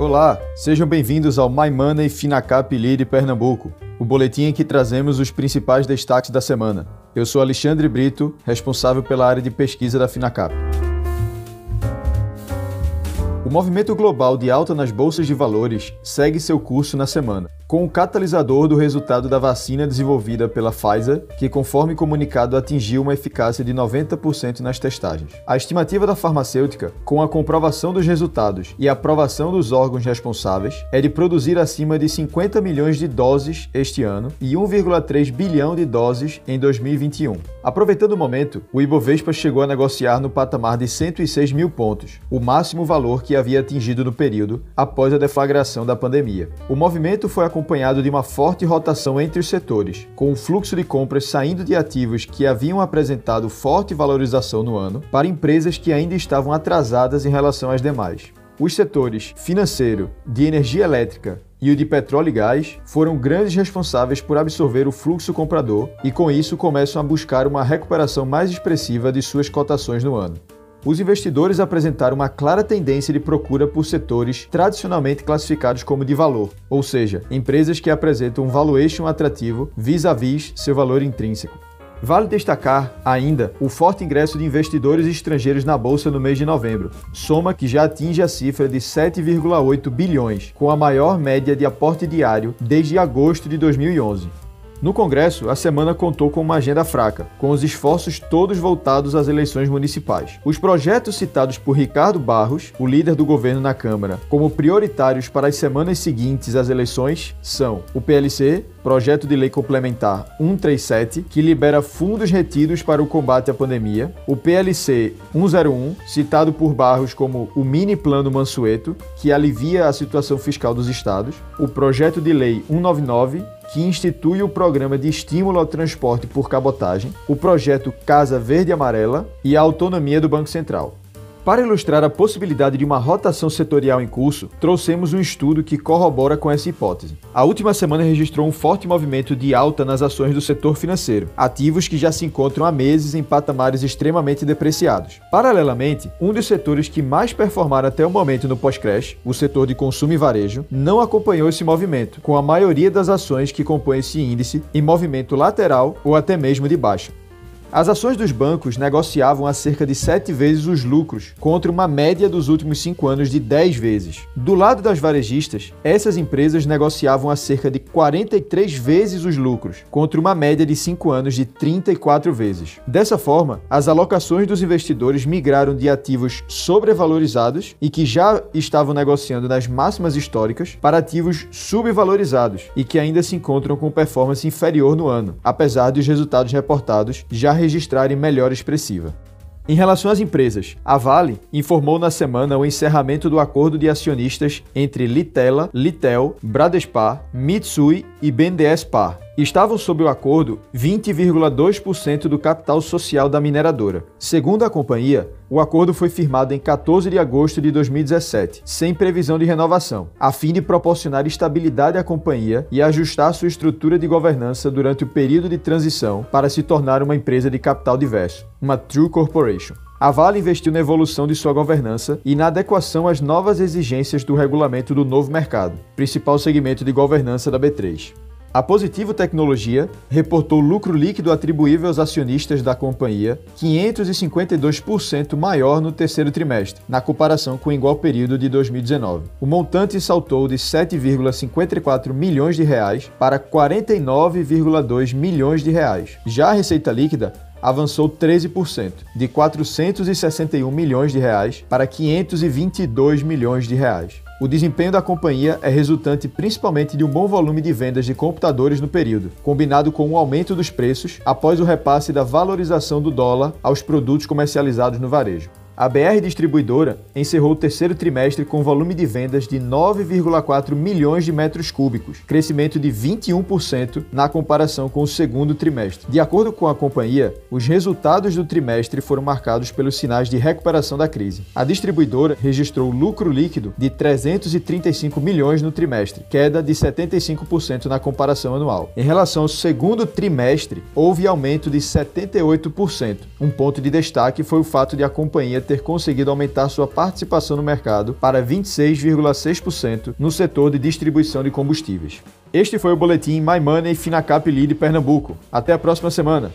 Olá, sejam bem-vindos ao My Money Finacap Lead Pernambuco, o boletim em que trazemos os principais destaques da semana. Eu sou Alexandre Brito, responsável pela área de pesquisa da Finacap. O movimento global de alta nas bolsas de valores segue seu curso na semana, com o catalisador do resultado da vacina desenvolvida pela Pfizer, que, conforme comunicado, atingiu uma eficácia de 90% nas testagens. A estimativa da farmacêutica, com a comprovação dos resultados e aprovação dos órgãos responsáveis, é de produzir acima de 50 milhões de doses este ano e 1,3 bilhão de doses em 2021. Aproveitando o momento, o Ibovespa chegou a negociar no patamar de 106 mil pontos, o máximo valor que havia atingido no período após a deflagração da pandemia. O movimento foi acompanhado de uma forte rotação entre os setores, com o fluxo de compras saindo de ativos que haviam apresentado forte valorização no ano para empresas que ainda estavam atrasadas em relação às demais. Os setores financeiro, de energia elétrica e o de petróleo e gás foram grandes responsáveis por absorver o fluxo comprador e, com isso, começam a buscar uma recuperação mais expressiva de suas cotações no ano os investidores apresentaram uma clara tendência de procura por setores tradicionalmente classificados como de valor, ou seja, empresas que apresentam um valuation atrativo vis-à-vis seu valor intrínseco. Vale destacar ainda o forte ingresso de investidores estrangeiros na bolsa no mês de novembro, soma que já atinge a cifra de 7,8 bilhões, com a maior média de aporte diário desde agosto de 2011. No Congresso, a semana contou com uma agenda fraca, com os esforços todos voltados às eleições municipais. Os projetos citados por Ricardo Barros, o líder do governo na Câmara, como prioritários para as semanas seguintes às eleições são o PLC, Projeto de Lei Complementar 137, que libera fundos retidos para o combate à pandemia, o PLC 101, citado por Barros como o Mini Plano Mansueto, que alivia a situação fiscal dos estados, o Projeto de Lei 199, que institui o programa de estímulo ao transporte por cabotagem, o projeto Casa Verde Amarela e a autonomia do Banco Central. Para ilustrar a possibilidade de uma rotação setorial em curso, trouxemos um estudo que corrobora com essa hipótese. A última semana registrou um forte movimento de alta nas ações do setor financeiro, ativos que já se encontram há meses em patamares extremamente depreciados. Paralelamente, um dos setores que mais performaram até o momento no pós-crash, o setor de consumo e varejo, não acompanhou esse movimento, com a maioria das ações que compõem esse índice em movimento lateral ou até mesmo de baixa. As ações dos bancos negociavam a cerca de 7 vezes os lucros, contra uma média dos últimos 5 anos de 10 vezes. Do lado das varejistas, essas empresas negociavam a cerca de 43 vezes os lucros, contra uma média de 5 anos de 34 vezes. Dessa forma, as alocações dos investidores migraram de ativos sobrevalorizados e que já estavam negociando nas máximas históricas para ativos subvalorizados e que ainda se encontram com performance inferior no ano, apesar dos resultados reportados já registrarem melhora expressiva. Em relação às empresas, a Vale informou na semana o encerramento do acordo de acionistas entre Litela, Litel, Bradespar, Mitsui e BNDES Par. Estavam sob o acordo 20,2% do capital social da mineradora. Segundo a companhia, o acordo foi firmado em 14 de agosto de 2017, sem previsão de renovação, a fim de proporcionar estabilidade à companhia e ajustar sua estrutura de governança durante o período de transição para se tornar uma empresa de capital diverso, uma True Corporation. A Vale investiu na evolução de sua governança e na adequação às novas exigências do regulamento do novo mercado, principal segmento de governança da B3. A Positivo Tecnologia reportou lucro líquido atribuível aos acionistas da companhia 552% maior no terceiro trimestre, na comparação com o igual período de 2019. O montante saltou de 7,54 milhões de reais para 49,2 milhões de reais. Já a receita líquida avançou 13%, de 461 milhões de reais para 522 milhões de reais. O desempenho da companhia é resultante principalmente de um bom volume de vendas de computadores no período, combinado com um aumento dos preços após o repasse da valorização do dólar aos produtos comercializados no varejo. A BR Distribuidora encerrou o terceiro trimestre com volume de vendas de 9,4 milhões de metros cúbicos, crescimento de 21% na comparação com o segundo trimestre. De acordo com a companhia, os resultados do trimestre foram marcados pelos sinais de recuperação da crise. A distribuidora registrou lucro líquido de 335 milhões no trimestre, queda de 75% na comparação anual. Em relação ao segundo trimestre, houve aumento de 78%. Um ponto de destaque foi o fato de a companhia ter conseguido aumentar sua participação no mercado para 26,6% no setor de distribuição de combustíveis. Este foi o boletim My Money Finacap Lead Pernambuco. Até a próxima semana.